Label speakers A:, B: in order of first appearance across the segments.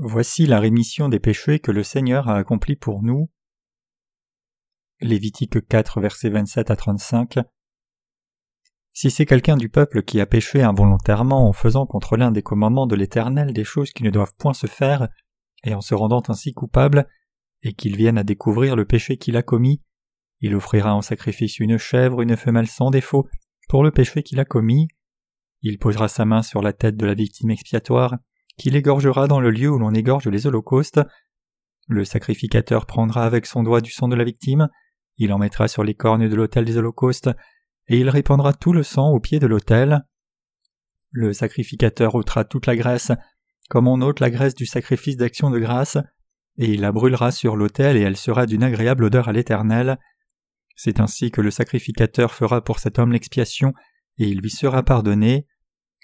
A: Voici la rémission des péchés que le Seigneur a accompli pour nous. Lévitique 4, versets 27 à 35. Si c'est quelqu'un du peuple qui a péché involontairement en faisant contre l'un des commandements de l'Éternel des choses qui ne doivent point se faire, et en se rendant ainsi coupable, et qu'il vienne à découvrir le péché qu'il a commis, il offrira en sacrifice une chèvre, une femelle sans défaut, pour le péché qu'il a commis. Il posera sa main sur la tête de la victime expiatoire, qu'il égorgera dans le lieu où l'on égorge les holocaustes. Le sacrificateur prendra avec son doigt du sang de la victime, il en mettra sur les cornes de l'autel des holocaustes, et il répandra tout le sang au pied de l'autel. Le sacrificateur ôtera toute la graisse, comme on ôte la graisse du sacrifice d'action de grâce, et il la brûlera sur l'autel et elle sera d'une agréable odeur à l'Éternel. C'est ainsi que le sacrificateur fera pour cet homme l'expiation, et il lui sera pardonné.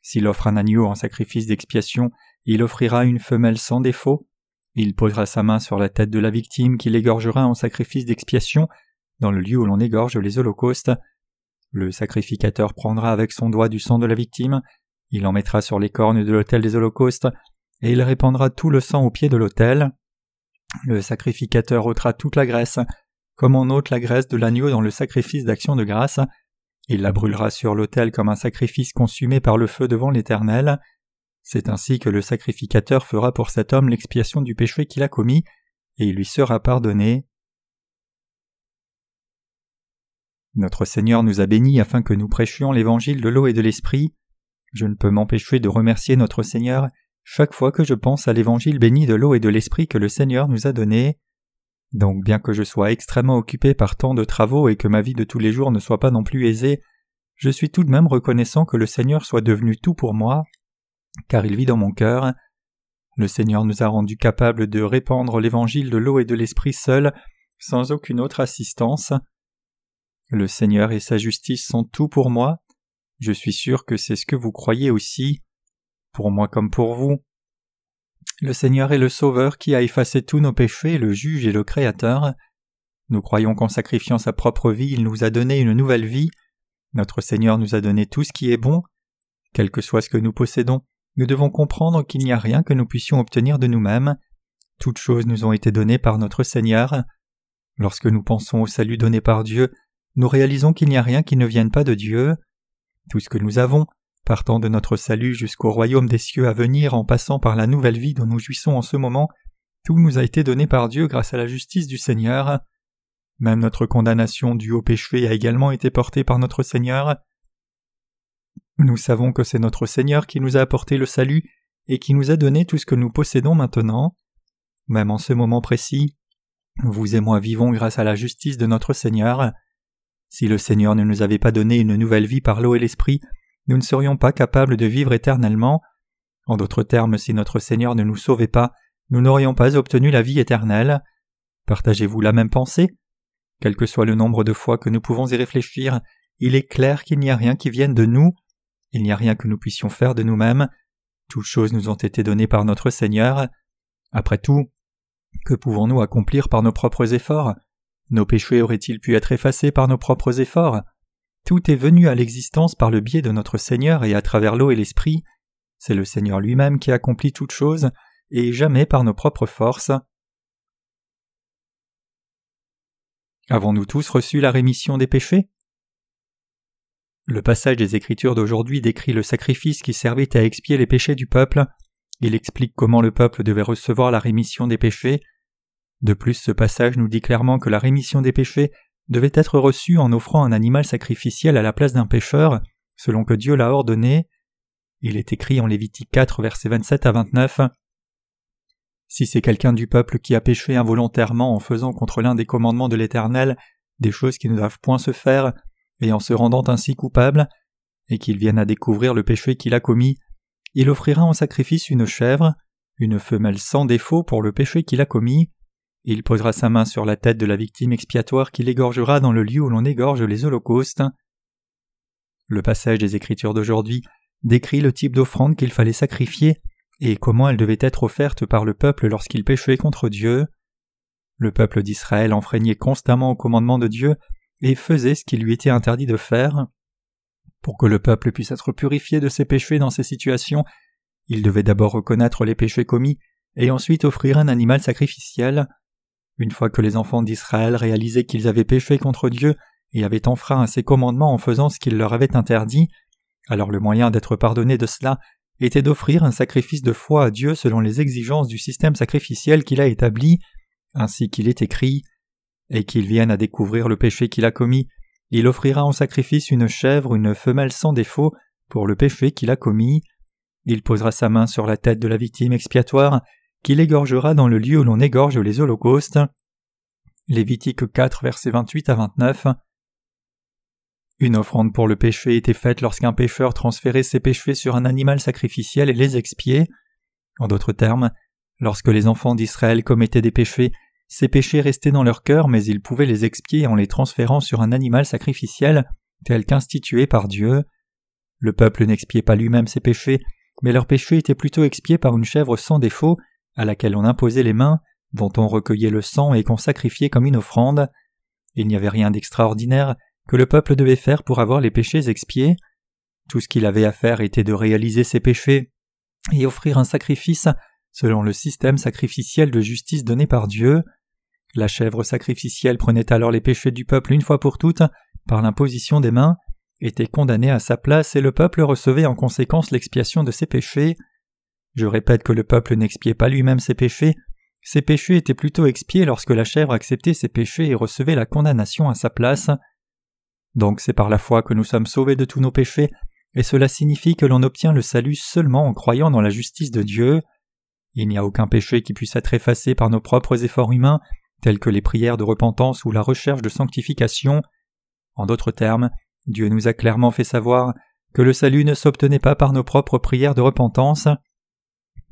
A: S'il offre un agneau en sacrifice d'expiation, il offrira une femelle sans défaut, il posera sa main sur la tête de la victime qu'il égorgera en sacrifice d'expiation, dans le lieu où l'on égorge les holocaustes. Le sacrificateur prendra avec son doigt du sang de la victime, il en mettra sur les cornes de l'autel des holocaustes, et il répandra tout le sang au pied de l'autel. Le sacrificateur ôtera toute la graisse, comme on ôte la graisse de l'agneau dans le sacrifice d'action de grâce. Il la brûlera sur l'autel comme un sacrifice consumé par le feu devant l'Éternel. C'est ainsi que le sacrificateur fera pour cet homme l'expiation du péché qu'il a commis, et il lui sera pardonné. Notre Seigneur nous a bénis afin que nous prêchions l'évangile de l'eau et de l'esprit. Je ne peux m'empêcher de remercier notre Seigneur chaque fois que je pense à l'évangile béni de l'eau et de l'esprit que le Seigneur nous a donné. Donc bien que je sois extrêmement occupé par tant de travaux et que ma vie de tous les jours ne soit pas non plus aisée, je suis tout de même reconnaissant que le Seigneur soit devenu tout pour moi car il vit dans mon cœur. Le Seigneur nous a rendus capables de répandre l'évangile de l'eau et de l'esprit seul, sans aucune autre assistance. Le Seigneur et sa justice sont tout pour moi. Je suis sûr que c'est ce que vous croyez aussi, pour moi comme pour vous. Le Seigneur est le Sauveur qui a effacé tous nos péchés, le juge et le Créateur. Nous croyons qu'en sacrifiant sa propre vie, il nous a donné une nouvelle vie. Notre Seigneur nous a donné tout ce qui est bon. Quel que soit ce que nous possédons, nous devons comprendre qu'il n'y a rien que nous puissions obtenir de nous-mêmes. Toutes choses nous ont été données par notre Seigneur. Lorsque nous pensons au salut donné par Dieu, nous réalisons qu'il n'y a rien qui ne vienne pas de Dieu. Tout ce que nous avons, partant de notre salut jusqu'au royaume des cieux à venir en passant par la nouvelle vie dont nous jouissons en ce moment, tout nous a été donné par Dieu grâce à la justice du Seigneur. Même notre condamnation due au péché a également été portée par notre Seigneur. Nous savons que c'est notre Seigneur qui nous a apporté le salut et qui nous a donné tout ce que nous possédons maintenant. Même en ce moment précis, vous et moi vivons grâce à la justice de notre Seigneur. Si le Seigneur ne nous avait pas donné une nouvelle vie par l'eau et l'esprit, nous ne serions pas capables de vivre éternellement. En d'autres termes, si notre Seigneur ne nous sauvait pas, nous n'aurions pas obtenu la vie éternelle. Partagez-vous la même pensée? Quel que soit le nombre de fois que nous pouvons y réfléchir, il est clair qu'il n'y a rien qui vienne de nous, il n'y a rien que nous puissions faire de nous-mêmes. Toutes choses nous ont été données par notre Seigneur. Après tout, que pouvons-nous accomplir par nos propres efforts? Nos péchés auraient-ils pu être effacés par nos propres efforts? Tout est venu à l'existence par le biais de notre Seigneur et à travers l'eau et l'esprit. C'est le Seigneur lui-même qui accomplit toutes choses, et jamais par nos propres forces. Avons-nous tous reçu la rémission des péchés? Le passage des Écritures d'aujourd'hui décrit le sacrifice qui servait à expier les péchés du peuple. Il explique comment le peuple devait recevoir la rémission des péchés. De plus, ce passage nous dit clairement que la rémission des péchés devait être reçue en offrant un animal sacrificiel à la place d'un pécheur, selon que Dieu l'a ordonné. Il est écrit en Lévitique 4, versets 27 à 29. Si c'est quelqu'un du peuple qui a péché involontairement en faisant contre l'un des commandements de l'Éternel des choses qui ne doivent point se faire, et en se rendant ainsi coupable, et qu'il vienne à découvrir le péché qu'il a commis, il offrira en sacrifice une chèvre, une femelle sans défaut pour le péché qu'il a commis, il posera sa main sur la tête de la victime expiatoire qu'il égorgera dans le lieu où l'on égorge les holocaustes. Le passage des Écritures d'aujourd'hui décrit le type d'offrande qu'il fallait sacrifier et comment elle devait être offerte par le peuple lorsqu'il péchait contre Dieu. Le peuple d'Israël enfreignait constamment au commandement de Dieu et faisait ce qui lui était interdit de faire. Pour que le peuple puisse être purifié de ses péchés dans ces situations, il devait d'abord reconnaître les péchés commis et ensuite offrir un animal sacrificiel. Une fois que les enfants d'Israël réalisaient qu'ils avaient péché contre Dieu et avaient enfreint à ses commandements en faisant ce qu'il leur avait interdit, alors le moyen d'être pardonné de cela était d'offrir un sacrifice de foi à Dieu selon les exigences du système sacrificiel qu'il a établi, ainsi qu'il est écrit, et qu'il vienne à découvrir le péché qu'il a commis, il offrira en sacrifice une chèvre, une femelle sans défaut, pour le péché qu'il a commis. Il posera sa main sur la tête de la victime expiatoire, qu'il égorgera dans le lieu où l'on égorge les holocaustes. Lévitique 4, versets 28 à 29. Une offrande pour le péché était faite lorsqu'un pécheur transférait ses péchés sur un animal sacrificiel et les expiait. En d'autres termes, lorsque les enfants d'Israël commettaient des péchés, ces péchés restaient dans leur cœur, mais ils pouvaient les expier en les transférant sur un animal sacrificiel tel qu'institué par Dieu. Le peuple n'expiait pas lui-même ses péchés, mais leurs péchés étaient plutôt expiés par une chèvre sans défaut, à laquelle on imposait les mains, dont on recueillait le sang et qu'on sacrifiait comme une offrande. Il n'y avait rien d'extraordinaire que le peuple devait faire pour avoir les péchés expiés. Tout ce qu'il avait à faire était de réaliser ses péchés et offrir un sacrifice selon le système sacrificiel de justice donné par Dieu. La chèvre sacrificielle prenait alors les péchés du peuple une fois pour toutes par l'imposition des mains, était condamnée à sa place et le peuple recevait en conséquence l'expiation de ses péchés. Je répète que le peuple n'expiait pas lui-même ses péchés, ses péchés étaient plutôt expiés lorsque la chèvre acceptait ses péchés et recevait la condamnation à sa place. Donc c'est par la foi que nous sommes sauvés de tous nos péchés, et cela signifie que l'on obtient le salut seulement en croyant dans la justice de Dieu. Il n'y a aucun péché qui puisse être effacé par nos propres efforts humains, tels que les prières de repentance ou la recherche de sanctification. En d'autres termes, Dieu nous a clairement fait savoir que le salut ne s'obtenait pas par nos propres prières de repentance.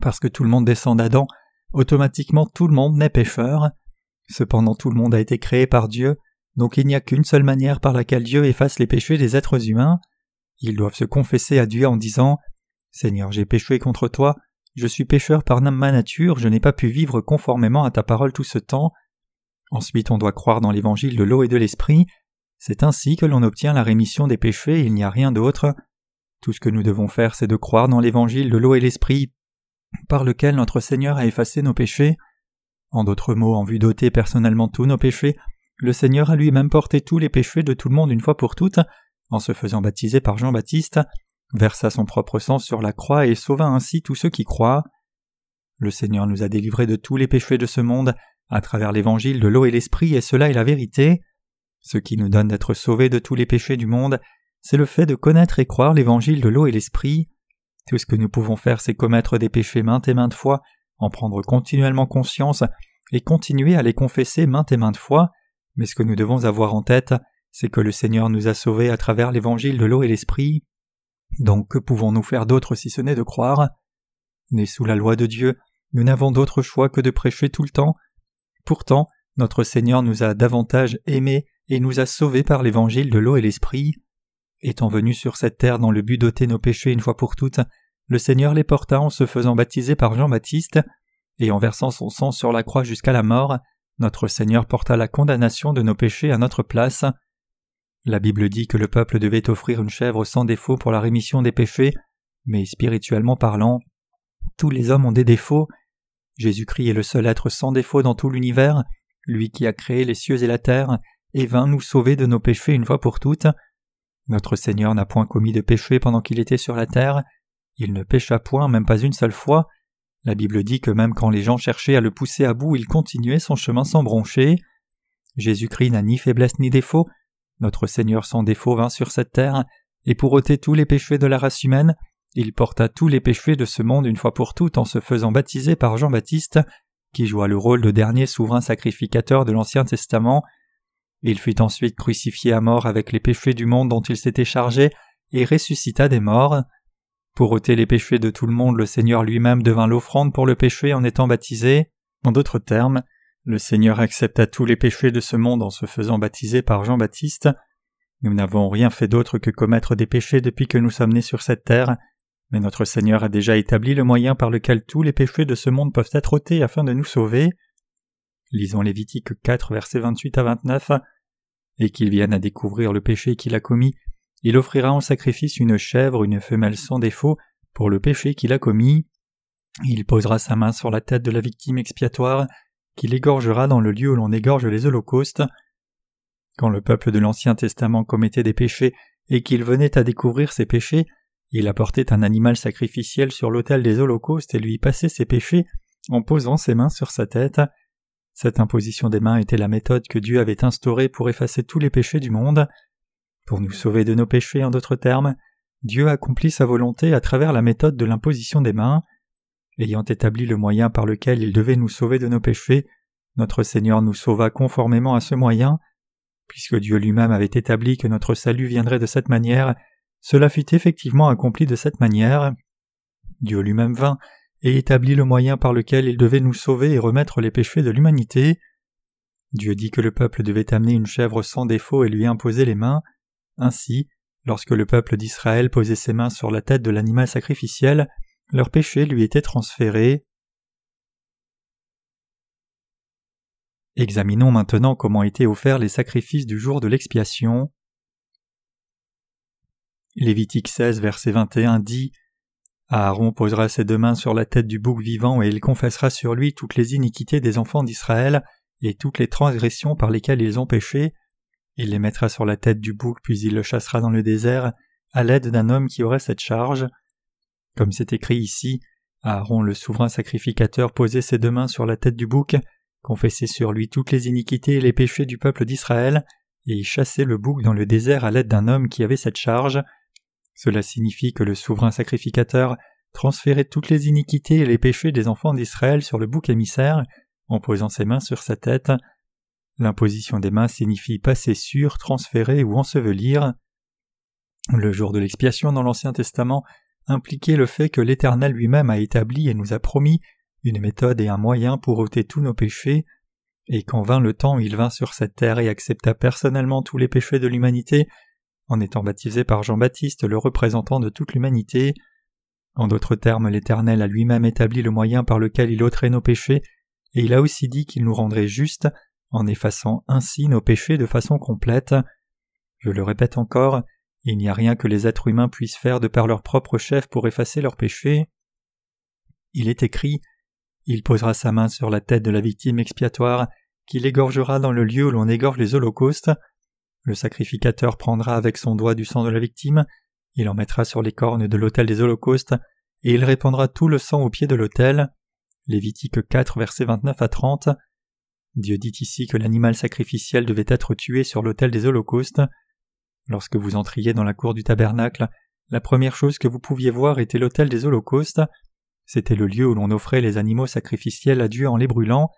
A: Parce que tout le monde descend d'Adam, automatiquement tout le monde naît pécheur. Cependant tout le monde a été créé par Dieu, donc il n'y a qu'une seule manière par laquelle Dieu efface les péchés des êtres humains. Ils doivent se confesser à Dieu en disant Seigneur, j'ai péché contre toi, je suis pécheur par ma nature, je n'ai pas pu vivre conformément à ta parole tout ce temps. Ensuite on doit croire dans l'évangile de l'eau et de l'esprit. C'est ainsi que l'on obtient la rémission des péchés, il n'y a rien d'autre. Tout ce que nous devons faire, c'est de croire dans l'évangile de l'eau et l'esprit, par lequel notre Seigneur a effacé nos péchés. En d'autres mots, en vue d'ôter personnellement tous nos péchés, le Seigneur a lui-même porté tous les péchés de tout le monde une fois pour toutes, en se faisant baptiser par Jean-Baptiste, versa son propre sang sur la croix et sauva ainsi tous ceux qui croient. Le Seigneur nous a délivrés de tous les péchés de ce monde à travers l'évangile de l'eau et l'esprit, et cela est la vérité. Ce qui nous donne d'être sauvés de tous les péchés du monde, c'est le fait de connaître et croire l'évangile de l'eau et l'esprit. Tout ce que nous pouvons faire, c'est commettre des péchés maintes et maintes fois, en prendre continuellement conscience, et continuer à les confesser maintes et maintes fois, mais ce que nous devons avoir en tête, c'est que le Seigneur nous a sauvés à travers l'évangile de l'eau et l'esprit. Donc que pouvons-nous faire d'autre si ce n'est de croire? Nés sous la loi de Dieu, nous n'avons d'autre choix que de prêcher tout le temps. Pourtant, notre Seigneur nous a davantage aimés et nous a sauvés par l'évangile de l'eau et l'esprit. Étant venu sur cette terre dans le but d'ôter nos péchés une fois pour toutes, le Seigneur les porta en se faisant baptiser par Jean-Baptiste, et en versant son sang sur la croix jusqu'à la mort, notre Seigneur porta la condamnation de nos péchés à notre place. La Bible dit que le peuple devait offrir une chèvre sans défaut pour la rémission des péchés, mais spirituellement parlant, tous les hommes ont des défauts. Jésus-Christ est le seul être sans défaut dans tout l'univers, lui qui a créé les cieux et la terre, et vint nous sauver de nos péchés une fois pour toutes. Notre Seigneur n'a point commis de péché pendant qu'il était sur la terre, il ne pécha point même pas une seule fois, la Bible dit que même quand les gens cherchaient à le pousser à bout, il continuait son chemin sans broncher. Jésus-Christ n'a ni faiblesse ni défaut. Notre Seigneur sans défaut vint sur cette terre, et pour ôter tous les péchés de la race humaine, il porta tous les péchés de ce monde une fois pour toutes en se faisant baptiser par Jean-Baptiste, qui joua le rôle de dernier souverain sacrificateur de l'Ancien Testament. Il fut ensuite crucifié à mort avec les péchés du monde dont il s'était chargé, et ressuscita des morts. Pour ôter les péchés de tout le monde, le Seigneur lui-même devint l'offrande pour le péché en étant baptisé. En d'autres termes, le Seigneur accepta tous les péchés de ce monde en se faisant baptiser par Jean-Baptiste. Nous n'avons rien fait d'autre que commettre des péchés depuis que nous sommes nés sur cette terre, mais notre Seigneur a déjà établi le moyen par lequel tous les péchés de ce monde peuvent être ôtés afin de nous sauver. Lisons Lévitique 4 versets 28 à 29. Et qu'il vienne à découvrir le péché qu'il a commis, il offrira en sacrifice une chèvre, une femelle sans défaut, pour le péché qu'il a commis. Il posera sa main sur la tête de la victime expiatoire, qu'il égorgera dans le lieu où l'on égorge les holocaustes. Quand le peuple de l'Ancien Testament commettait des péchés et qu'il venait à découvrir ses péchés, il apportait un animal sacrificiel sur l'autel des holocaustes et lui passait ses péchés en posant ses mains sur sa tête. Cette imposition des mains était la méthode que Dieu avait instaurée pour effacer tous les péchés du monde. Pour nous sauver de nos péchés, en d'autres termes, Dieu accomplit sa volonté à travers la méthode de l'imposition des mains. Ayant établi le moyen par lequel il devait nous sauver de nos péchés, notre Seigneur nous sauva conformément à ce moyen. Puisque Dieu lui-même avait établi que notre salut viendrait de cette manière, cela fut effectivement accompli de cette manière. Dieu lui-même vint et établit le moyen par lequel il devait nous sauver et remettre les péchés de l'humanité. Dieu dit que le peuple devait amener une chèvre sans défaut et lui imposer les mains. Ainsi, lorsque le peuple d'Israël posait ses mains sur la tête de l'animal sacrificiel, leur péché lui était transféré. Examinons maintenant comment étaient offerts les sacrifices du jour de l'expiation. Lévitique 16, verset 21 dit Aaron posera ses deux mains sur la tête du bouc vivant et il confessera sur lui toutes les iniquités des enfants d'Israël et toutes les transgressions par lesquelles ils ont péché. Il les mettra sur la tête du bouc puis il le chassera dans le désert à l'aide d'un homme qui aurait cette charge. Comme c'est écrit ici, Aaron le souverain sacrificateur posait ses deux mains sur la tête du bouc, confessait sur lui toutes les iniquités et les péchés du peuple d'Israël, et chassait le bouc dans le désert à l'aide d'un homme qui avait cette charge. Cela signifie que le souverain sacrificateur transférait toutes les iniquités et les péchés des enfants d'Israël sur le bouc émissaire en posant ses mains sur sa tête. L'imposition des mains signifie passer sur, transférer ou ensevelir. Le jour de l'expiation dans l'Ancien Testament impliquait le fait que l'Éternel lui-même a établi et nous a promis une méthode et un moyen pour ôter tous nos péchés, et quand vint le temps il vint sur cette terre et accepta personnellement tous les péchés de l'humanité, en étant baptisé par Jean-Baptiste, le représentant de toute l'humanité. En d'autres termes, l'Éternel a lui-même établi le moyen par lequel il ôterait nos péchés, et il a aussi dit qu'il nous rendrait justes, en effaçant ainsi nos péchés de façon complète. Je le répète encore, il n'y a rien que les êtres humains puissent faire de par leur propre chef pour effacer leurs péchés. Il est écrit Il posera sa main sur la tête de la victime expiatoire, qu'il égorgera dans le lieu où l'on égorge les holocaustes, le sacrificateur prendra avec son doigt du sang de la victime, il en mettra sur les cornes de l'autel des holocaustes, et il répandra tout le sang au pied de l'autel. Lévitique 4, versets 29 à 30. Dieu dit ici que l'animal sacrificiel devait être tué sur l'autel des holocaustes. Lorsque vous entriez dans la cour du tabernacle, la première chose que vous pouviez voir était l'autel des holocaustes. C'était le lieu où l'on offrait les animaux sacrificiels à Dieu en les brûlant.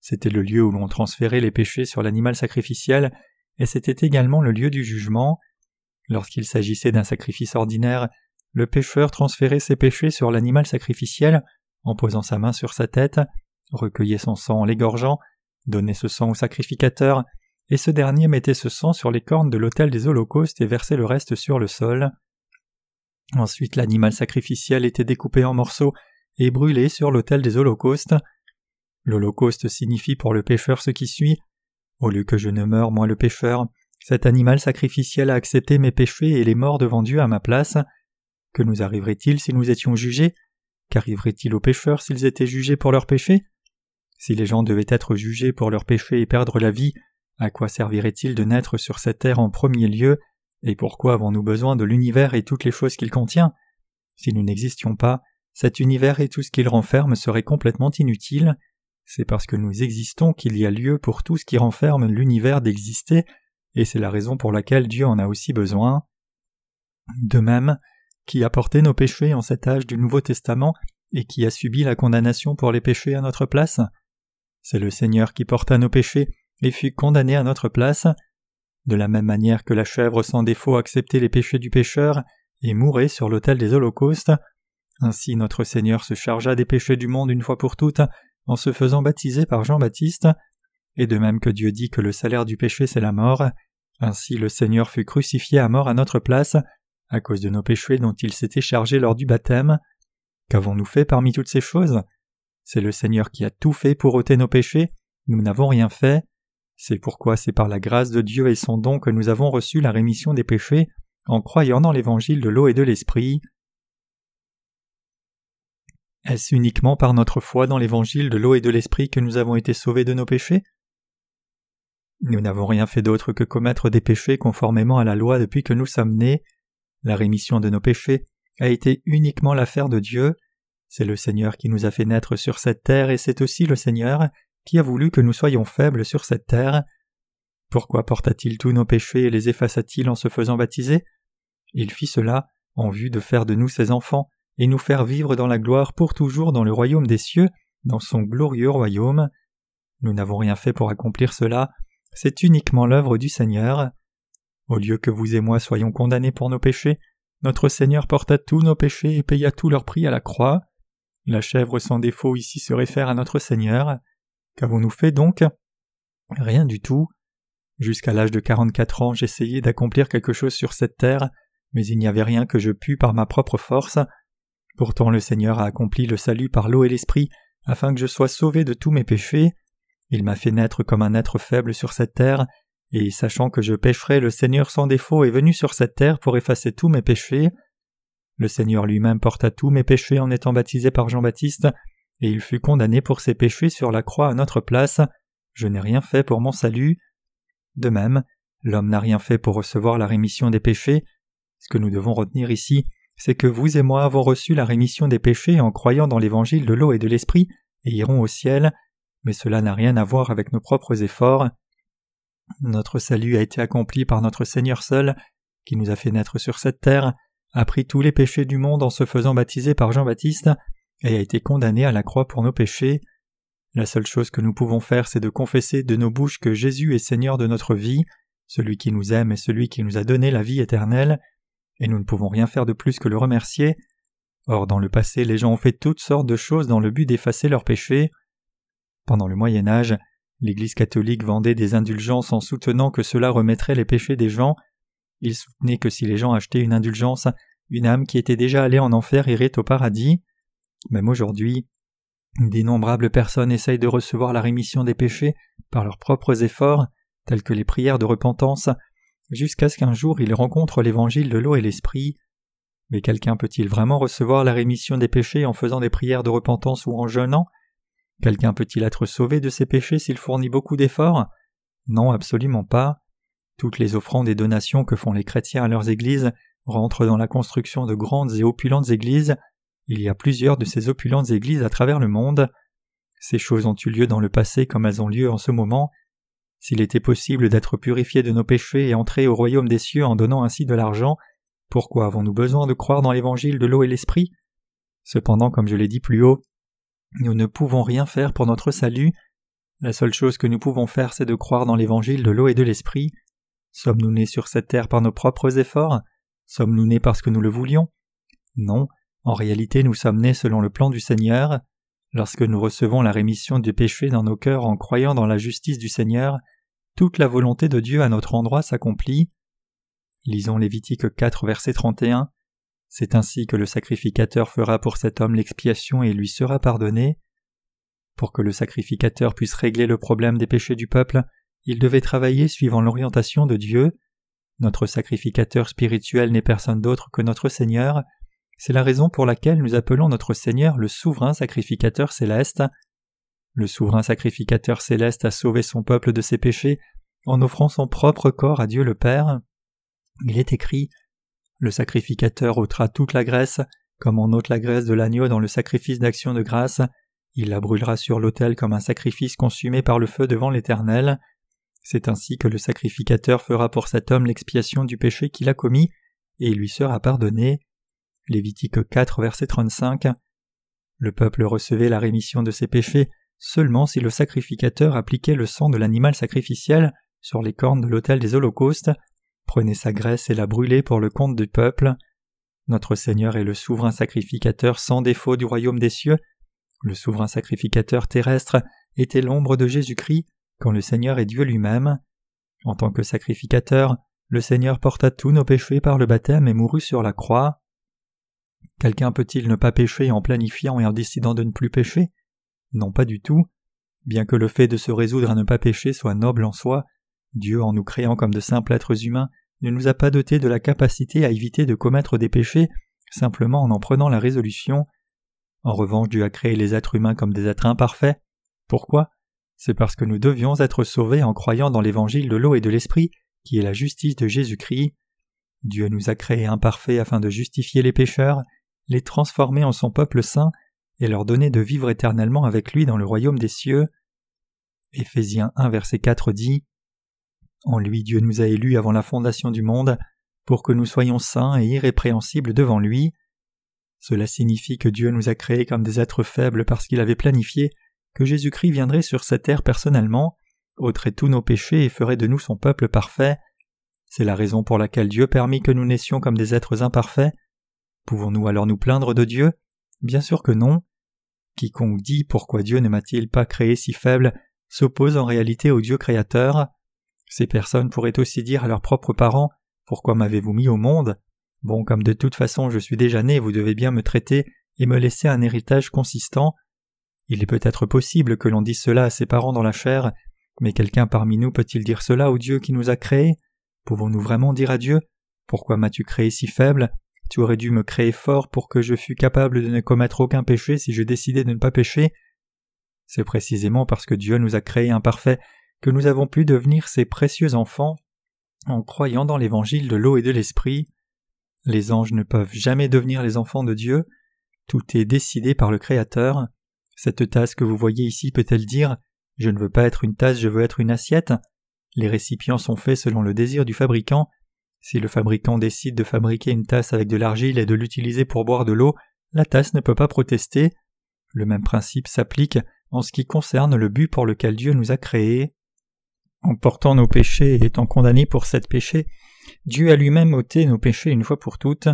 A: C'était le lieu où l'on transférait les péchés sur l'animal sacrificiel et c'était également le lieu du jugement. Lorsqu'il s'agissait d'un sacrifice ordinaire, le pécheur transférait ses péchés sur l'animal sacrificiel en posant sa main sur sa tête, recueillait son sang en l'égorgeant, donnait ce sang au sacrificateur, et ce dernier mettait ce sang sur les cornes de l'autel des holocaustes et versait le reste sur le sol. Ensuite l'animal sacrificiel était découpé en morceaux et brûlé sur l'autel des holocaustes. L'holocauste signifie pour le pécheur ce qui suit au lieu que je ne meure, moi le pécheur, cet animal sacrificiel a accepté mes péchés et les morts devant Dieu à ma place. Que nous arriverait-il si nous étions jugés? Qu'arriverait-il aux pécheurs s'ils étaient jugés pour leurs péchés? Si les gens devaient être jugés pour leurs péchés et perdre la vie, à quoi servirait-il de naître sur cette terre en premier lieu? Et pourquoi avons-nous besoin de l'univers et toutes les choses qu'il contient? Si nous n'existions pas, cet univers et tout ce qu'il renferme seraient complètement inutiles. C'est parce que nous existons qu'il y a lieu pour tout ce qui renferme l'univers d'exister, et c'est la raison pour laquelle Dieu en a aussi besoin. De même, qui a porté nos péchés en cet âge du Nouveau Testament et qui a subi la condamnation pour les péchés à notre place? C'est le Seigneur qui porta nos péchés et fut condamné à notre place. De la même manière que la chèvre sans défaut acceptait les péchés du pécheur et mourait sur l'autel des holocaustes, ainsi notre Seigneur se chargea des péchés du monde une fois pour toutes en se faisant baptiser par Jean-Baptiste, et de même que Dieu dit que le salaire du péché c'est la mort, ainsi le Seigneur fut crucifié à mort à notre place, à cause de nos péchés dont il s'était chargé lors du baptême. Qu'avons-nous fait parmi toutes ces choses? C'est le Seigneur qui a tout fait pour ôter nos péchés, nous n'avons rien fait. C'est pourquoi c'est par la grâce de Dieu et son don que nous avons reçu la rémission des péchés en croyant dans l'évangile de l'eau et de l'esprit. Est-ce uniquement par notre foi dans l'évangile de l'eau et de l'esprit que nous avons été sauvés de nos péchés? Nous n'avons rien fait d'autre que commettre des péchés conformément à la loi depuis que nous sommes nés. La rémission de nos péchés a été uniquement l'affaire de Dieu. C'est le Seigneur qui nous a fait naître sur cette terre et c'est aussi le Seigneur qui a voulu que nous soyons faibles sur cette terre. Pourquoi porta-t-il tous nos péchés et les effaça-t-il en se faisant baptiser? Il fit cela en vue de faire de nous ses enfants et nous faire vivre dans la gloire pour toujours dans le royaume des cieux, dans son glorieux royaume. Nous n'avons rien fait pour accomplir cela, c'est uniquement l'œuvre du Seigneur. Au lieu que vous et moi soyons condamnés pour nos péchés, notre Seigneur porta tous nos péchés et paya tout leur prix à la croix. La chèvre sans défaut ici se réfère à notre Seigneur. Qu'avons-nous fait donc? Rien du tout. Jusqu'à l'âge de quarante-quatre ans, j'essayais d'accomplir quelque chose sur cette terre, mais il n'y avait rien que je pus par ma propre force. Pourtant le Seigneur a accompli le salut par l'eau et l'esprit, afin que je sois sauvé de tous mes péchés. Il m'a fait naître comme un être faible sur cette terre, et sachant que je pécherais, le Seigneur sans défaut est venu sur cette terre pour effacer tous mes péchés. Le Seigneur lui-même porta tous mes péchés en étant baptisé par Jean-Baptiste, et il fut condamné pour ses péchés sur la croix à notre place. Je n'ai rien fait pour mon salut. De même, l'homme n'a rien fait pour recevoir la rémission des péchés. Ce que nous devons retenir ici, c'est que vous et moi avons reçu la rémission des péchés en croyant dans l'évangile de l'eau et de l'esprit et irons au ciel, mais cela n'a rien à voir avec nos propres efforts. Notre salut a été accompli par notre Seigneur seul, qui nous a fait naître sur cette terre, a pris tous les péchés du monde en se faisant baptiser par Jean-Baptiste, et a été condamné à la croix pour nos péchés. La seule chose que nous pouvons faire, c'est de confesser de nos bouches que Jésus est Seigneur de notre vie, celui qui nous aime et celui qui nous a donné la vie éternelle, et nous ne pouvons rien faire de plus que le remercier. Or, dans le passé, les gens ont fait toutes sortes de choses dans le but d'effacer leurs péchés. Pendant le Moyen Âge, l'Église catholique vendait des indulgences en soutenant que cela remettrait les péchés des gens. Ils soutenaient que si les gens achetaient une indulgence, une âme qui était déjà allée en enfer irait au paradis. Même aujourd'hui, d'innombrables personnes essayent de recevoir la rémission des péchés par leurs propres efforts, tels que les prières de repentance, jusqu'à ce qu'un jour ils rencontrent l'évangile de l'eau et l'esprit. Mais quelqu'un peut-il vraiment recevoir la rémission des péchés en faisant des prières de repentance ou en jeûnant? Quelqu'un peut-il être sauvé de ses péchés s'il fournit beaucoup d'efforts? Non, absolument pas. Toutes les offrandes et donations que font les chrétiens à leurs églises rentrent dans la construction de grandes et opulentes églises. Il y a plusieurs de ces opulentes églises à travers le monde. Ces choses ont eu lieu dans le passé comme elles ont lieu en ce moment. S'il était possible d'être purifié de nos péchés et entrer au royaume des cieux en donnant ainsi de l'argent, pourquoi avons-nous besoin de croire dans l'évangile de l'eau et l'esprit? Cependant, comme je l'ai dit plus haut, nous ne pouvons rien faire pour notre salut. La seule chose que nous pouvons faire, c'est de croire dans l'évangile de l'eau et de l'esprit. Sommes-nous nés sur cette terre par nos propres efforts? Sommes-nous nés parce que nous le voulions? Non, en réalité nous sommes nés selon le plan du Seigneur. Lorsque nous recevons la rémission du péché dans nos cœurs en croyant dans la justice du Seigneur, toute la volonté de Dieu à notre endroit s'accomplit. Lisons Lévitique 4 verset 31. C'est ainsi que le sacrificateur fera pour cet homme l'expiation et lui sera pardonné. Pour que le sacrificateur puisse régler le problème des péchés du peuple, il devait travailler suivant l'orientation de Dieu. Notre sacrificateur spirituel n'est personne d'autre que notre Seigneur. C'est la raison pour laquelle nous appelons notre Seigneur le souverain sacrificateur céleste. Le souverain sacrificateur céleste a sauvé son peuple de ses péchés en offrant son propre corps à Dieu le Père. Il est écrit le sacrificateur ôtera toute la graisse, comme on ôte la graisse de l'agneau dans le sacrifice d'action de grâce, il la brûlera sur l'autel comme un sacrifice consumé par le feu devant l'Éternel. C'est ainsi que le sacrificateur fera pour cet homme l'expiation du péché qu'il a commis, et il lui sera pardonné. Lévitique 4, verset 35. Le peuple recevait la rémission de ses péchés seulement si le sacrificateur appliquait le sang de l'animal sacrificiel sur les cornes de l'autel des holocaustes prenez sa graisse et la brûlez pour le compte du peuple. Notre Seigneur est le souverain sacrificateur sans défaut du royaume des cieux. Le souverain sacrificateur terrestre était l'ombre de Jésus-Christ quand le Seigneur est Dieu lui-même. En tant que sacrificateur, le Seigneur porta tous nos péchés par le baptême et mourut sur la croix. Quelqu'un peut-il ne pas pécher en planifiant et en décidant de ne plus pécher? Non, pas du tout. Bien que le fait de se résoudre à ne pas pécher soit noble en soi, Dieu, en nous créant comme de simples êtres humains, ne nous a pas dotés de la capacité à éviter de commettre des péchés simplement en en prenant la résolution. En revanche, Dieu a créé les êtres humains comme des êtres imparfaits. Pourquoi? C'est parce que nous devions être sauvés en croyant dans l'évangile de l'eau et de l'esprit, qui est la justice de Jésus-Christ. Dieu nous a créés imparfaits afin de justifier les pécheurs, les transformer en son peuple saint et leur donner de vivre éternellement avec lui dans le royaume des cieux. Éphésiens 1 verset 4 dit En lui Dieu nous a élus avant la fondation du monde, pour que nous soyons saints et irrépréhensibles devant lui. Cela signifie que Dieu nous a créés comme des êtres faibles parce qu'il avait planifié que Jésus-Christ viendrait sur cette terre personnellement, ôterait tous nos péchés et ferait de nous son peuple parfait. C'est la raison pour laquelle Dieu permit que nous naissions comme des êtres imparfaits. Pouvons-nous alors nous plaindre de Dieu? Bien sûr que non. Quiconque dit pourquoi Dieu ne m'a-t-il pas créé si faible s'oppose en réalité au Dieu créateur. Ces personnes pourraient aussi dire à leurs propres parents Pourquoi m'avez-vous mis au monde? Bon, comme de toute façon je suis déjà né, vous devez bien me traiter et me laisser un héritage consistant. Il est peut-être possible que l'on dise cela à ses parents dans la chair, mais quelqu'un parmi nous peut-il dire cela au Dieu qui nous a créés? Pouvons-nous vraiment dire à Dieu Pourquoi m'as-tu créé si faible? Tu aurais dû me créer fort pour que je fus capable de ne commettre aucun péché si je décidais de ne pas pécher. C'est précisément parce que Dieu nous a créés imparfaits que nous avons pu devenir ses précieux enfants en croyant dans l'évangile de l'eau et de l'esprit. Les anges ne peuvent jamais devenir les enfants de Dieu, tout est décidé par le Créateur. Cette tasse que vous voyez ici peut-elle dire Je ne veux pas être une tasse, je veux être une assiette Les récipients sont faits selon le désir du fabricant. Si le fabricant décide de fabriquer une tasse avec de l'argile et de l'utiliser pour boire de l'eau, la tasse ne peut pas protester. Le même principe s'applique en ce qui concerne le but pour lequel Dieu nous a créés. En portant nos péchés et étant condamnés pour cette péché, Dieu a lui-même ôté nos péchés une fois pour toutes.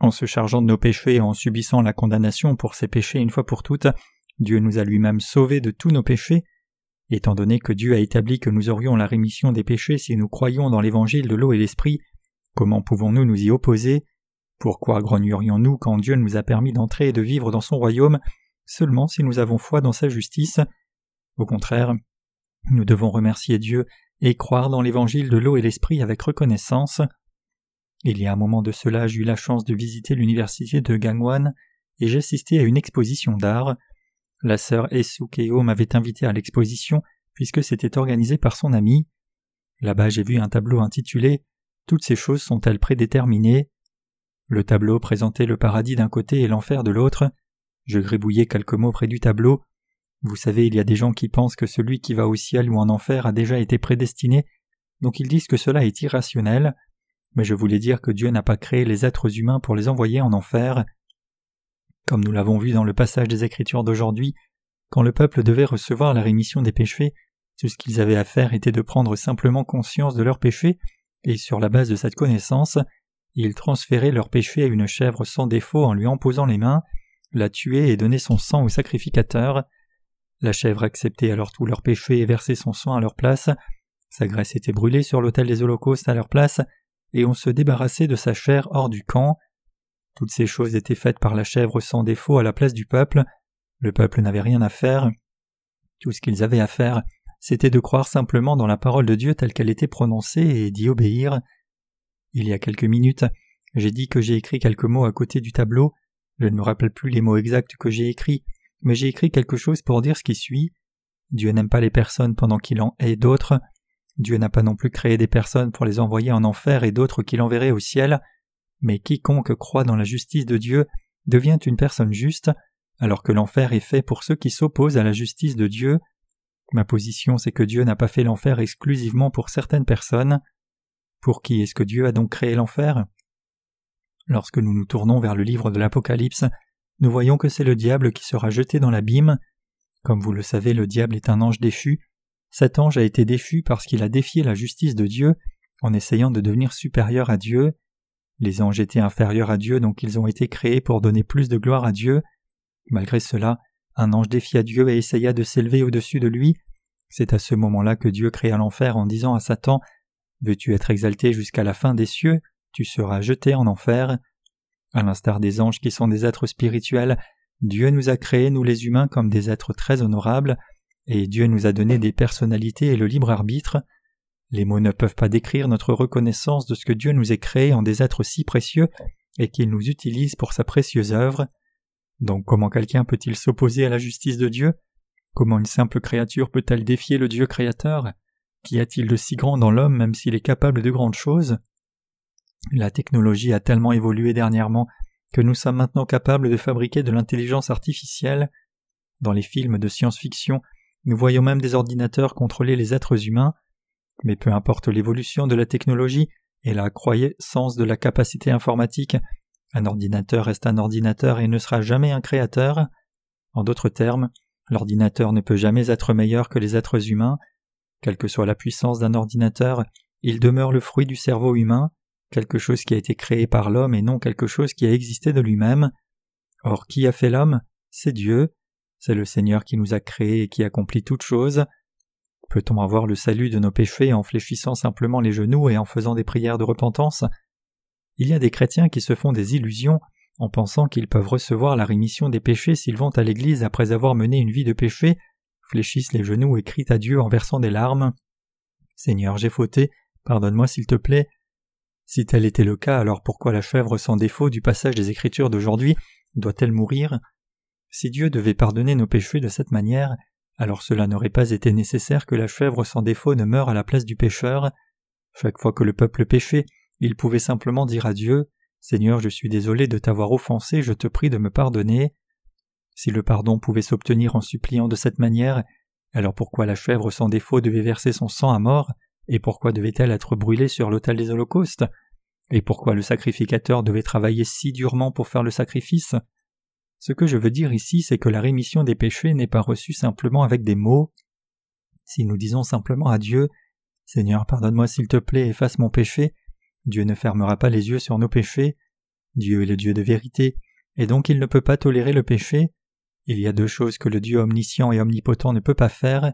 A: En se chargeant de nos péchés et en subissant la condamnation pour ces péchés une fois pour toutes, Dieu nous a lui-même sauvés de tous nos péchés. Étant donné que Dieu a établi que nous aurions la rémission des péchés si nous croyons dans l'évangile de l'eau et l'esprit, comment pouvons-nous nous y opposer? Pourquoi grognerions-nous quand Dieu nous a permis d'entrer et de vivre dans son royaume seulement si nous avons foi dans sa justice? Au contraire, nous devons remercier Dieu et croire dans l'évangile de l'eau et l'esprit avec reconnaissance. Il y a un moment de cela, eu la chance de visiter l'université de Gangwon et j'assistais à une exposition d'art. La sœur Esukeo m'avait invité à l'exposition puisque c'était organisé par son ami. Là-bas, j'ai vu un tableau intitulé Toutes ces choses sont-elles prédéterminées? Le tableau présentait le paradis d'un côté et l'enfer de l'autre. Je gribouillais quelques mots près du tableau. Vous savez, il y a des gens qui pensent que celui qui va au ciel ou en enfer a déjà été prédestiné, donc ils disent que cela est irrationnel. Mais je voulais dire que Dieu n'a pas créé les êtres humains pour les envoyer en enfer. Comme nous l'avons vu dans le passage des Écritures d'aujourd'hui, quand le peuple devait recevoir la rémission des péchés, tout ce qu'ils avaient à faire était de prendre simplement conscience de leurs péchés, et sur la base de cette connaissance, ils transféraient leurs péchés à une chèvre sans défaut en lui en posant les mains, la tuer et donner son sang au sacrificateur. La chèvre acceptait alors tous leurs péchés et versait son sang à leur place. Sa graisse était brûlée sur l'autel des holocaustes à leur place, et on se débarrassait de sa chair hors du camp. Toutes ces choses étaient faites par la chèvre sans défaut à la place du peuple. Le peuple n'avait rien à faire. Tout ce qu'ils avaient à faire, c'était de croire simplement dans la parole de Dieu telle qu'elle était prononcée et d'y obéir. Il y a quelques minutes, j'ai dit que j'ai écrit quelques mots à côté du tableau. Je ne me rappelle plus les mots exacts que j'ai écrits, mais j'ai écrit quelque chose pour dire ce qui suit. Dieu n'aime pas les personnes pendant qu'il en hait d'autres. Dieu n'a pas non plus créé des personnes pour les envoyer en enfer et d'autres qu'il enverrait au ciel, mais quiconque croit dans la justice de Dieu devient une personne juste, alors que l'enfer est fait pour ceux qui s'opposent à la justice de Dieu. Ma position c'est que Dieu n'a pas fait l'enfer exclusivement pour certaines personnes. Pour qui est-ce que Dieu a donc créé l'enfer? Lorsque nous nous tournons vers le livre de l'Apocalypse, nous voyons que c'est le diable qui sera jeté dans l'abîme. Comme vous le savez, le diable est un ange déchu. Cet ange a été déchu parce qu'il a défié la justice de Dieu en essayant de devenir supérieur à Dieu. Les anges étaient inférieurs à Dieu, donc ils ont été créés pour donner plus de gloire à Dieu. Malgré cela, un ange défia Dieu et essaya de s'élever au-dessus de lui. C'est à ce moment-là que Dieu créa l'enfer en disant à Satan Veux-tu être exalté jusqu'à la fin des cieux? Tu seras jeté en enfer. À l'instar des anges qui sont des êtres spirituels, Dieu nous a créés, nous les humains, comme des êtres très honorables, et Dieu nous a donné des personnalités et le libre arbitre. Les mots ne peuvent pas décrire notre reconnaissance de ce que Dieu nous ait créés en des êtres si précieux et qu'il nous utilise pour sa précieuse œuvre. Donc comment quelqu'un peut-il s'opposer à la justice de Dieu? Comment une simple créature peut-elle défier le Dieu créateur? Qu'y a-t-il de si grand dans l'homme même s'il est capable de grandes choses? La technologie a tellement évolué dernièrement que nous sommes maintenant capables de fabriquer de l'intelligence artificielle. Dans les films de science-fiction, nous voyons même des ordinateurs contrôler les êtres humains. Mais peu importe l'évolution de la technologie et la croyance de la capacité informatique, un ordinateur reste un ordinateur et ne sera jamais un créateur. En d'autres termes, l'ordinateur ne peut jamais être meilleur que les êtres humains. Quelle que soit la puissance d'un ordinateur, il demeure le fruit du cerveau humain, quelque chose qui a été créé par l'homme et non quelque chose qui a existé de lui-même. Or qui a fait l'homme? C'est Dieu. C'est le Seigneur qui nous a créés et qui accomplit toutes choses. Peut-on avoir le salut de nos péchés en fléchissant simplement les genoux et en faisant des prières de repentance? Il y a des chrétiens qui se font des illusions en pensant qu'ils peuvent recevoir la rémission des péchés s'ils vont à l'Église après avoir mené une vie de péché, fléchissent les genoux et crient à Dieu en versant des larmes. Seigneur, j'ai fauté, pardonne-moi s'il te plaît. Si tel était le cas, alors pourquoi la chèvre sans défaut du passage des Écritures d'aujourd'hui doit-elle mourir? Si Dieu devait pardonner nos péchés de cette manière, alors cela n'aurait pas été nécessaire que la chèvre sans défaut ne meure à la place du pécheur. Chaque fois que le peuple péchait, il pouvait simplement dire à Dieu Seigneur, je suis désolé de t'avoir offensé, je te prie de me pardonner. Si le pardon pouvait s'obtenir en suppliant de cette manière, alors pourquoi la chèvre sans défaut devait verser son sang à mort, et pourquoi devait-elle être brûlée sur l'autel des holocaustes, et pourquoi le sacrificateur devait travailler si durement pour faire le sacrifice? Ce que je veux dire ici, c'est que la rémission des péchés n'est pas reçue simplement avec des mots. Si nous disons simplement à Dieu Seigneur, pardonne-moi s'il te plaît, efface mon péché, Dieu ne fermera pas les yeux sur nos péchés. Dieu est le Dieu de vérité, et donc il ne peut pas tolérer le péché. Il y a deux choses que le Dieu omniscient et omnipotent ne peut pas faire.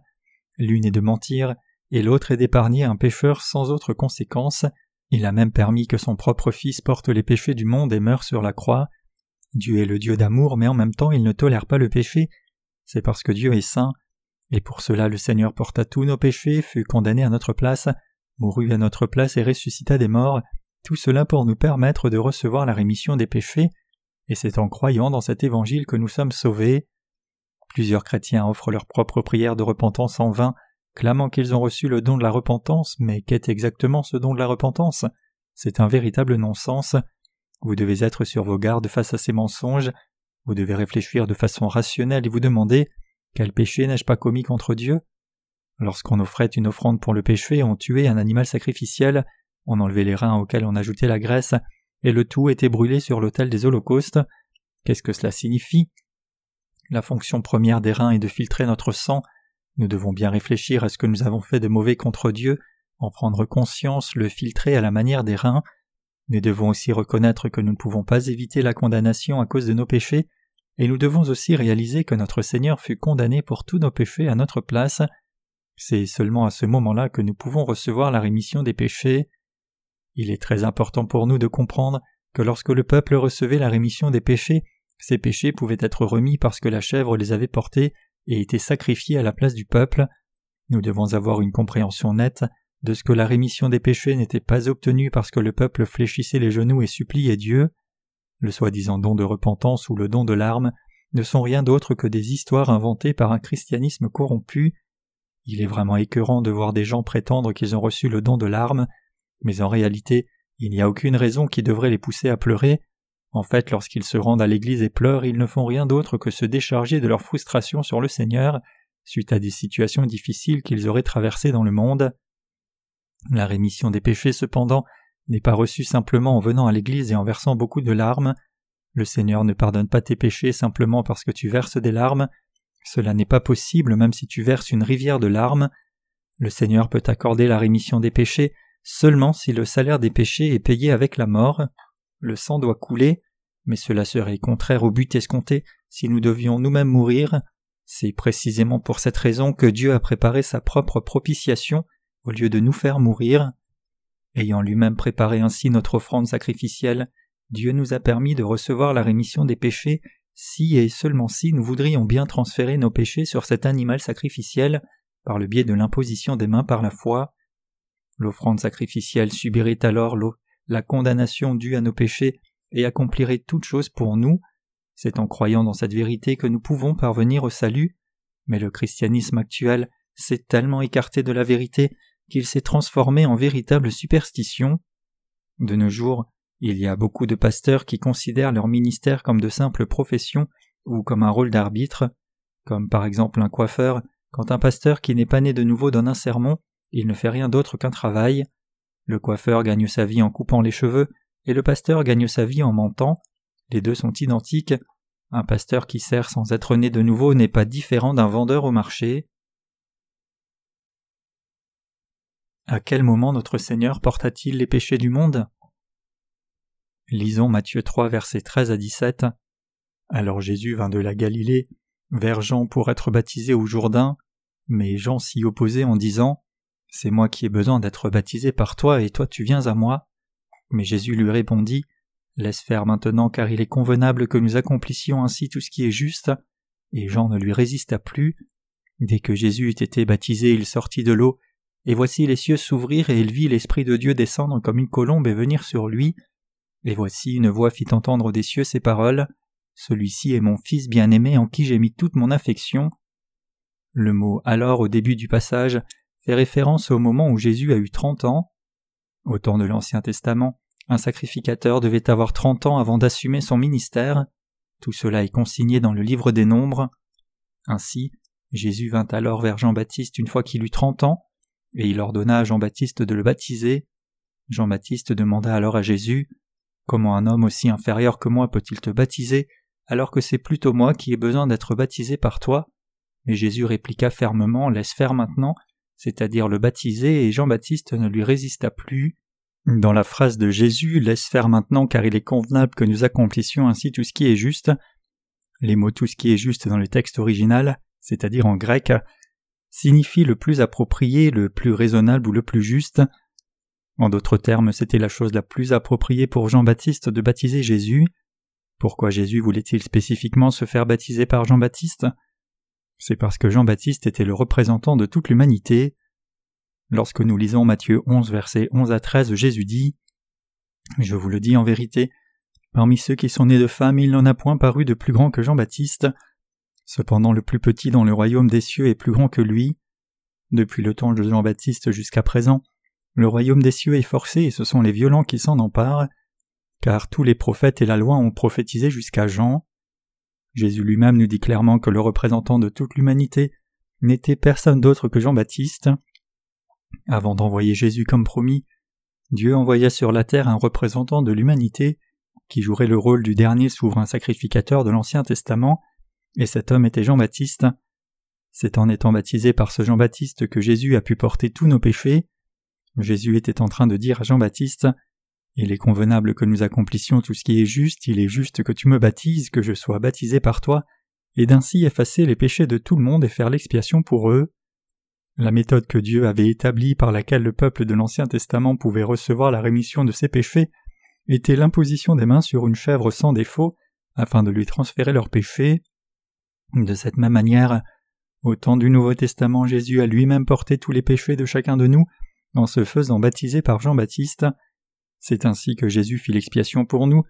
A: L'une est de mentir, et l'autre est d'épargner un pécheur sans autre conséquence. Il a même permis que son propre Fils porte les péchés du monde et meure sur la croix. Dieu est le Dieu d'amour, mais en même temps il ne tolère pas le péché. C'est parce que Dieu est saint, et pour cela le Seigneur porta tous nos péchés, fut condamné à notre place, mourut à notre place et ressuscita des morts, tout cela pour nous permettre de recevoir la rémission des péchés, et c'est en croyant dans cet évangile que nous sommes sauvés. Plusieurs chrétiens offrent leur propre prière de repentance en vain, clamant qu'ils ont reçu le don de la repentance, mais qu'est exactement ce don de la repentance? C'est un véritable non-sens. Vous devez être sur vos gardes face à ces mensonges, vous devez réfléchir de façon rationnelle et vous demander quel péché n'ai-je pas commis contre Dieu? Lorsqu'on offrait une offrande pour le péché, on tuait un animal sacrificiel, on enlevait les reins auxquels on ajoutait la graisse, et le tout était brûlé sur l'autel des holocaustes. Qu'est-ce que cela signifie? La fonction première des reins est de filtrer notre sang. Nous devons bien réfléchir à ce que nous avons fait de mauvais contre Dieu, en prendre conscience, le filtrer à la manière des reins, nous devons aussi reconnaître que nous ne pouvons pas éviter la condamnation à cause de nos péchés, et nous devons aussi réaliser que notre Seigneur fut condamné pour tous nos péchés à notre place. C'est seulement à ce moment-là que nous pouvons recevoir la rémission des péchés. Il est très important pour nous de comprendre que lorsque le peuple recevait la rémission des péchés, ces péchés pouvaient être remis parce que la chèvre les avait portés et étaient sacrifiés à la place du peuple. Nous devons avoir une compréhension nette de ce que la rémission des péchés n'était pas obtenue parce que le peuple fléchissait les genoux et suppliait Dieu, le soi-disant don de repentance ou le don de larmes ne sont rien d'autre que des histoires inventées par un christianisme corrompu. Il est vraiment écœurant de voir des gens prétendre qu'ils ont reçu le don de larmes, mais en réalité, il n'y a aucune raison qui devrait les pousser à pleurer. En fait, lorsqu'ils se rendent à l'église et pleurent, ils ne font rien d'autre que se décharger de leur frustration sur le Seigneur, suite à des situations difficiles qu'ils auraient traversées dans le monde. La rémission des péchés, cependant, n'est pas reçue simplement en venant à l'Église et en versant beaucoup de larmes. Le Seigneur ne pardonne pas tes péchés simplement parce que tu verses des larmes. Cela n'est pas possible même si tu verses une rivière de larmes. Le Seigneur peut accorder la rémission des péchés seulement si le salaire des péchés est payé avec la mort. Le sang doit couler, mais cela serait contraire au but escompté si nous devions nous-mêmes mourir. C'est précisément pour cette raison que Dieu a préparé sa propre propitiation au lieu de nous faire mourir. Ayant lui-même préparé ainsi notre offrande sacrificielle, Dieu nous a permis de recevoir la rémission des péchés si et seulement si nous voudrions bien transférer nos péchés sur cet animal sacrificiel par le biais de l'imposition des mains par la foi. L'offrande sacrificielle subirait alors la condamnation due à nos péchés et accomplirait toute chose pour nous. C'est en croyant dans cette vérité que nous pouvons parvenir au salut, mais le christianisme actuel s'est tellement écarté de la vérité qu'il s'est transformé en véritable superstition. De nos jours, il y a beaucoup de pasteurs qui considèrent leur ministère comme de simples professions ou comme un rôle d'arbitre, comme par exemple un coiffeur, quand un pasteur qui n'est pas né de nouveau donne un sermon, il ne fait rien d'autre qu'un travail. Le coiffeur gagne sa vie en coupant les cheveux, et le pasteur gagne sa vie en mentant. Les deux sont identiques. Un pasteur qui sert sans être né de nouveau n'est pas différent d'un vendeur au marché. À quel moment notre Seigneur porta-t-il les péchés du monde? Lisons Matthieu 3 versets 13 à 17. Alors Jésus vint de la Galilée vers Jean pour être baptisé au Jourdain, mais Jean s'y opposait en disant C'est moi qui ai besoin d'être baptisé par toi et toi tu viens à moi. Mais Jésus lui répondit Laisse faire maintenant car il est convenable que nous accomplissions ainsi tout ce qui est juste. Et Jean ne lui résista plus. Dès que Jésus eut été baptisé, il sortit de l'eau, et voici les cieux s'ouvrir et il vit l'Esprit de Dieu descendre comme une colombe et venir sur lui. Et voici une voix fit entendre des cieux ces paroles. Celui-ci est mon Fils bien-aimé en qui j'ai mis toute mon affection. Le mot alors au début du passage fait référence au moment où Jésus a eu trente ans. Au temps de l'Ancien Testament, un sacrificateur devait avoir trente ans avant d'assumer son ministère. Tout cela est consigné dans le livre des Nombres. Ainsi, Jésus vint alors vers Jean-Baptiste une fois qu'il eut trente ans, et il ordonna à Jean-Baptiste de le baptiser. Jean-Baptiste demanda alors à Jésus Comment un homme aussi inférieur que moi peut-il te baptiser alors que c'est plutôt moi qui ai besoin d'être baptisé par toi? Mais Jésus répliqua fermement Laisse faire maintenant, c'est-à-dire le baptiser, et Jean-Baptiste ne lui résista plus. Dans la phrase de Jésus Laisse faire maintenant car il est convenable que nous accomplissions ainsi tout ce qui est juste, les mots tout ce qui est juste dans le texte original, c'est-à-dire en grec, signifient le plus approprié, le plus raisonnable ou le plus juste. En d'autres termes, c'était la chose la plus appropriée pour Jean-Baptiste de baptiser Jésus. Pourquoi Jésus voulait-il spécifiquement se faire baptiser par Jean-Baptiste? C'est parce que Jean-Baptiste était le représentant de toute l'humanité. Lorsque nous lisons Matthieu 11 versets 11 à 13, Jésus dit Je vous le dis en vérité, parmi ceux qui sont nés de femmes, il n'en a point paru de plus grand que Jean-Baptiste. Cependant le plus petit dans le royaume des cieux est plus grand que lui. Depuis le temps de Jean-Baptiste jusqu'à présent, le royaume des cieux est forcé et ce sont les violents qui s'en emparent, car tous les prophètes et la loi ont prophétisé jusqu'à Jean. Jésus lui-même nous dit clairement que le représentant de toute l'humanité n'était personne d'autre que Jean-Baptiste. Avant d'envoyer Jésus comme promis, Dieu envoya sur la terre un représentant de l'humanité qui jouerait le rôle du dernier souverain sacrificateur de l'Ancien Testament, et cet homme était Jean-Baptiste. C'est en étant baptisé par ce Jean-Baptiste que Jésus a pu porter tous nos péchés, Jésus était en train de dire à Jean-Baptiste Il est convenable que nous accomplissions tout ce qui est juste, il est juste que tu me baptises, que je sois baptisé par toi, et d'ainsi effacer les péchés de tout le monde et faire l'expiation pour eux. La méthode que Dieu avait établie par laquelle le peuple de l'Ancien Testament pouvait recevoir la rémission de ses péchés était l'imposition des mains sur une chèvre sans défaut afin de lui transférer leurs péchés. De cette même manière, au temps du Nouveau Testament, Jésus a lui-même porté tous les péchés de chacun de nous en se faisant baptiser par Jean-Baptiste. C'est ainsi que Jésus fit l'expiation pour nous,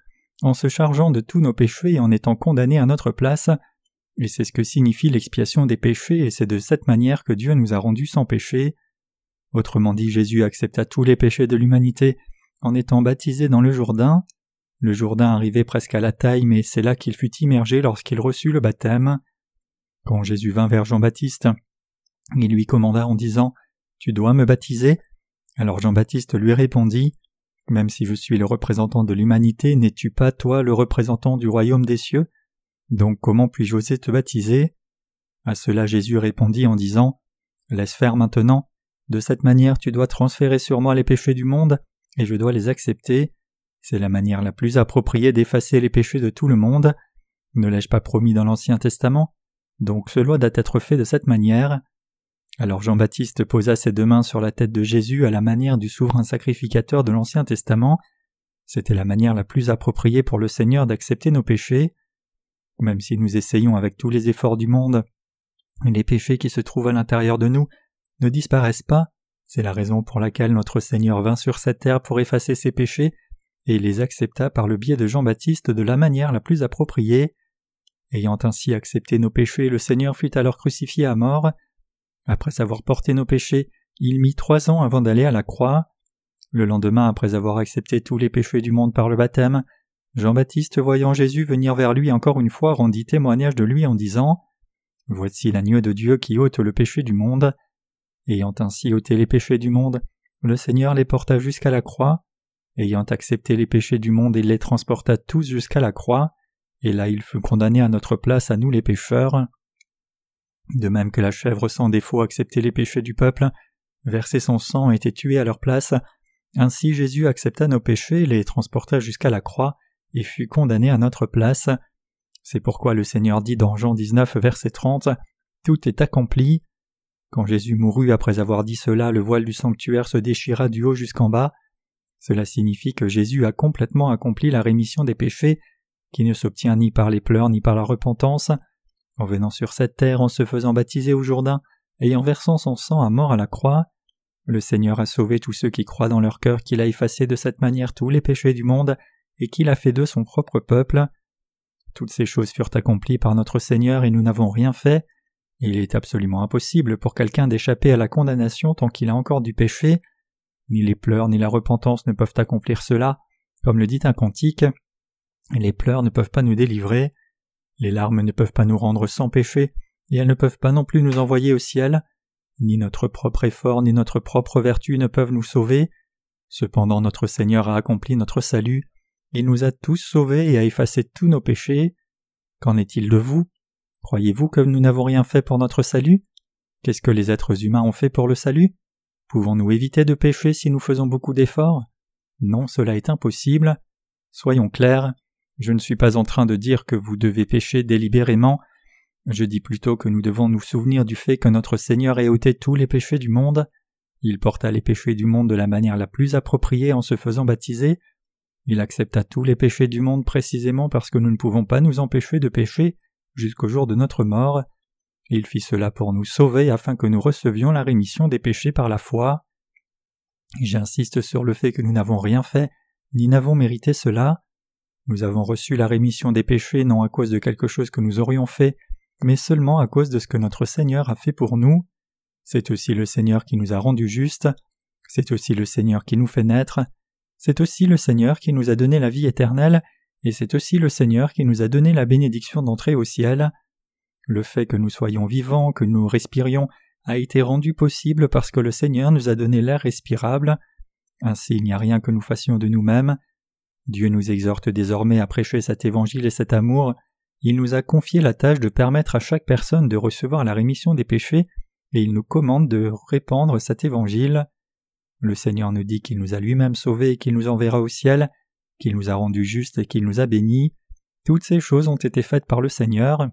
A: en se chargeant de tous nos péchés et en étant condamné à notre place, et c'est ce que signifie l'expiation des péchés, et c'est de cette manière que Dieu nous a rendus sans péché. Autrement dit, Jésus accepta tous les péchés de l'humanité en étant baptisé dans le Jourdain. Le Jourdain arrivait presque à la taille, mais c'est là qu'il fut immergé lorsqu'il reçut le baptême. Quand Jésus vint vers Jean-Baptiste, il lui commanda en disant Tu dois me baptiser, alors Jean-Baptiste lui répondit Même si je suis le représentant de l'humanité, n'es-tu pas toi le représentant du royaume des cieux? Donc comment puis-je oser te baptiser? À cela Jésus répondit en disant Laisse faire maintenant, de cette manière tu dois transférer sur moi les péchés du monde, et je dois les accepter. C'est la manière la plus appropriée d'effacer les péchés de tout le monde. Ne l'ai-je pas promis dans l'Ancien Testament? Donc cela doit être fait de cette manière. Alors Jean-Baptiste posa ses deux mains sur la tête de Jésus à la manière du souverain sacrificateur de l'Ancien Testament. C'était la manière la plus appropriée pour le Seigneur d'accepter nos péchés. Même si nous essayons avec tous les efforts du monde, les péchés qui se trouvent à l'intérieur de nous ne disparaissent pas. C'est la raison pour laquelle notre Seigneur vint sur cette terre pour effacer ses péchés, et les accepta par le biais de Jean-Baptiste de la manière la plus appropriée. Ayant ainsi accepté nos péchés, le Seigneur fut alors crucifié à mort. Après avoir porté nos péchés, il mit trois ans avant d'aller à la croix. Le lendemain, après avoir accepté tous les péchés du monde par le baptême, Jean-Baptiste, voyant Jésus venir vers lui encore une fois, rendit témoignage de lui en disant Voici l'agneau de Dieu qui ôte le péché du monde. Ayant ainsi ôté les péchés du monde, le Seigneur les porta jusqu'à la croix. Ayant accepté les péchés du monde, il les transporta tous jusqu'à la croix, et là il fut condamné à notre place à nous les pécheurs. De même que la chèvre sans défaut acceptait les péchés du peuple, versait son sang et était tué à leur place, ainsi Jésus accepta nos péchés, les transporta jusqu'à la croix, et fut condamné à notre place. C'est pourquoi le Seigneur dit dans Jean 19, verset 30 Tout est accompli. Quand Jésus mourut après avoir dit cela, le voile du sanctuaire se déchira du haut jusqu'en bas. Cela signifie que Jésus a complètement accompli la rémission des péchés, qui ne s'obtient ni par les pleurs ni par la repentance. En venant sur cette terre, en se faisant baptiser au Jourdain, et en versant son sang à mort à la croix, le Seigneur a sauvé tous ceux qui croient dans leur cœur qu'il a effacé de cette manière tous les péchés du monde et qu'il a fait d'eux son propre peuple. Toutes ces choses furent accomplies par notre Seigneur et nous n'avons rien fait. Il est absolument impossible pour quelqu'un d'échapper à la condamnation tant qu'il a encore du péché. Ni les pleurs ni la repentance ne peuvent accomplir cela, comme le dit un cantique. Les pleurs ne peuvent pas nous délivrer, les larmes ne peuvent pas nous rendre sans péché, et elles ne peuvent pas non plus nous envoyer au ciel. Ni notre propre effort ni notre propre vertu ne peuvent nous sauver. Cependant notre Seigneur a accompli notre salut, il nous a tous sauvés et a effacé tous nos péchés. Qu'en est-il de vous? Croyez-vous que nous n'avons rien fait pour notre salut? Qu'est-ce que les êtres humains ont fait pour le salut? Pouvons-nous éviter de pécher si nous faisons beaucoup d'efforts? Non, cela est impossible. Soyons clairs, je ne suis pas en train de dire que vous devez pécher délibérément, je dis plutôt que nous devons nous souvenir du fait que notre Seigneur ait ôté tous les péchés du monde. Il porta les péchés du monde de la manière la plus appropriée en se faisant baptiser, il accepta tous les péchés du monde précisément parce que nous ne pouvons pas nous empêcher de pécher jusqu'au jour de notre mort. Il fit cela pour nous sauver afin que nous recevions la rémission des péchés par la foi. J'insiste sur le fait que nous n'avons rien fait, ni n'avons mérité cela. Nous avons reçu la rémission des péchés non à cause de quelque chose que nous aurions fait, mais seulement à cause de ce que notre Seigneur a fait pour nous. C'est aussi le Seigneur qui nous a rendus justes, c'est aussi le Seigneur qui nous fait naître, c'est aussi le Seigneur qui nous a donné la vie éternelle, et c'est aussi le Seigneur qui nous a donné la bénédiction d'entrer au ciel. Le fait que nous soyons vivants, que nous respirions, a été rendu possible parce que le Seigneur nous a donné l'air respirable. Ainsi il n'y a rien que nous fassions de nous-mêmes. Dieu nous exhorte désormais à prêcher cet évangile et cet amour. Il nous a confié la tâche de permettre à chaque personne de recevoir la rémission des péchés, et il nous commande de répandre cet évangile. Le Seigneur nous dit qu'il nous a lui-même sauvés et qu'il nous enverra au ciel, qu'il nous a rendus justes et qu'il nous a bénis. Toutes ces choses ont été faites par le Seigneur.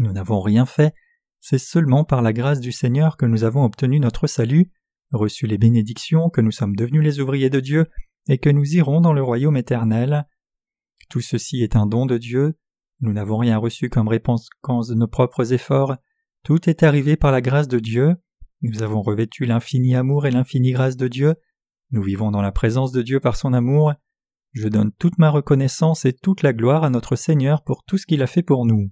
A: Nous n'avons rien fait, c'est seulement par la grâce du Seigneur que nous avons obtenu notre salut, reçu les bénédictions, que nous sommes devenus les ouvriers de Dieu, et que nous irons dans le royaume éternel. Tout ceci est un don de Dieu. Nous n'avons rien reçu comme réponse de nos propres efforts. Tout est arrivé par la grâce de Dieu. Nous avons revêtu l'infini amour et l'infinie grâce de Dieu. Nous vivons dans la présence de Dieu par son amour. Je donne toute ma reconnaissance et toute la gloire à notre Seigneur pour tout ce qu'il a fait pour nous.